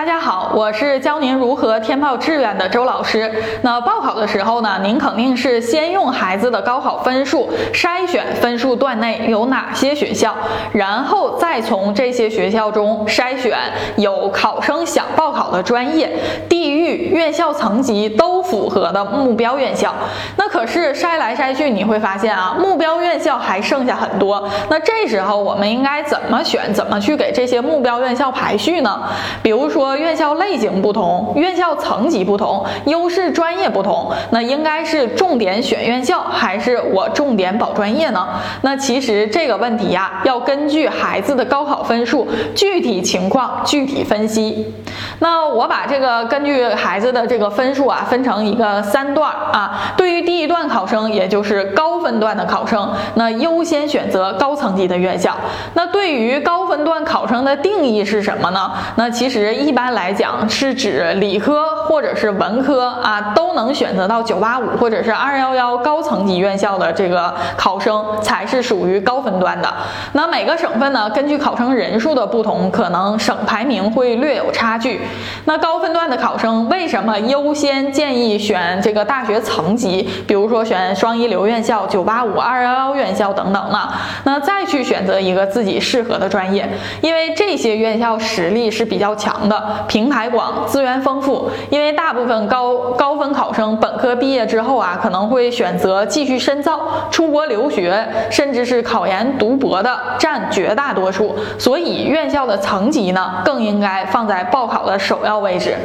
大家好，我是教您如何填报志愿的周老师。那报考的时候呢，您肯定是先用孩子的高考分数筛选分数段内有哪些学校，然后再从这些学校中筛选有考生想报考的专业、地域、院校层级都符合的目标院校。那可是筛来筛去，你会发现啊，目标院校还剩下很多。那这时候我们应该怎么选？怎么去给这些目标院校排序呢？比如说。院校类型不同，院校层级不同，优势专业不同，那应该是重点选院校，还是我重点保专业呢？那其实这个问题呀，要根据孩子的高考分数，具体情况具体分析。那我把这个根据孩子的这个分数啊，分成一个三段啊。对于第一段考生，也就是高分段的考生，那优先选择高层级的院校。那对于高分段考生的定义是什么呢？那其实一。一般来讲，是指理科或者是文科啊，都能选择到九八五或者是二幺幺高层级院校的这个考生，才是属于高分段的。那每个省份呢，根据考生人数的不同，可能省排名会略有差距。那高分段的考生为什么优先建议选这个大学层级？比如说选双一流院校、九八五、二幺幺院校等等呢？那再去选择一个自己适合的专业，因为这些院校实力是比较强的。平台广，资源丰富。因为大部分高高分考生本科毕业之后啊，可能会选择继续深造、出国留学，甚至是考研读博的占绝大多数。所以院校的层级呢，更应该放在报考的首要位置。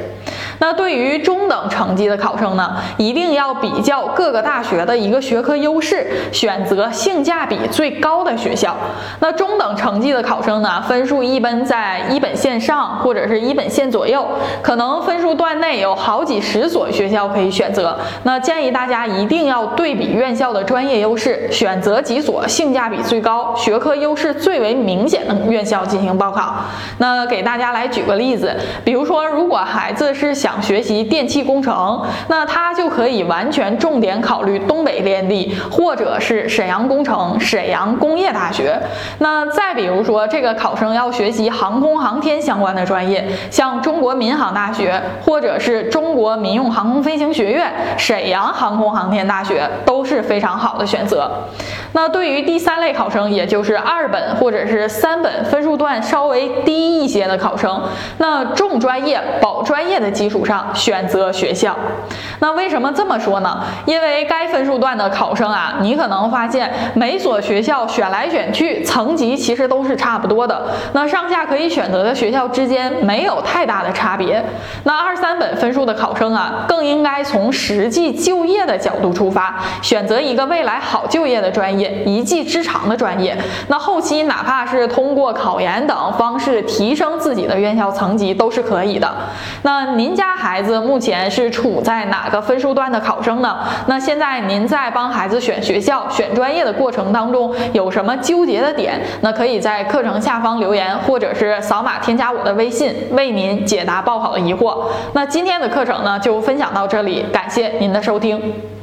那对于中等成绩的考生呢，一定要比较各个大学的一个学科优势，选择性价比最高的学校。那中等成绩的考生呢，分数一般在一本线上或者是一本线左右，可能分数段内有好几十所学校可以选择。那建议大家一定要对比院校的专业优势，选择几所性价比最高、学科优势最为明显的院校进行报考。那给大家来举个例子，比如说，如果孩子是。想学习电气工程，那他就可以完全重点考虑东北电力，或者是沈阳工程、沈阳工业大学。那再比如说，这个考生要学习航空航天相关的专业，像中国民航大学，或者是中国民用航空飞行学院、沈阳航空航天大学都是非常好的选择。那对于第三类考生，也就是二本或者是三本分数段稍微低一些的考生，那重专业保专业的基础。上选择学校，那为什么这么说呢？因为该分数段的考生啊，你可能发现每所学校选来选去，层级其实都是差不多的，那上下可以选择的学校之间没有太大的差别。那二三本分数的考生啊，更应该从实际就业的角度出发，选择一个未来好就业的专业，一技之长的专业。那后期哪怕是通过考研等方式提升自己的院校层级都是可以的。那您家。孩子目前是处在哪个分数段的考生呢？那现在您在帮孩子选学校、选专业的过程当中有什么纠结的点？那可以在课程下方留言，或者是扫码添加我的微信，为您解答报考的疑惑。那今天的课程呢，就分享到这里，感谢您的收听。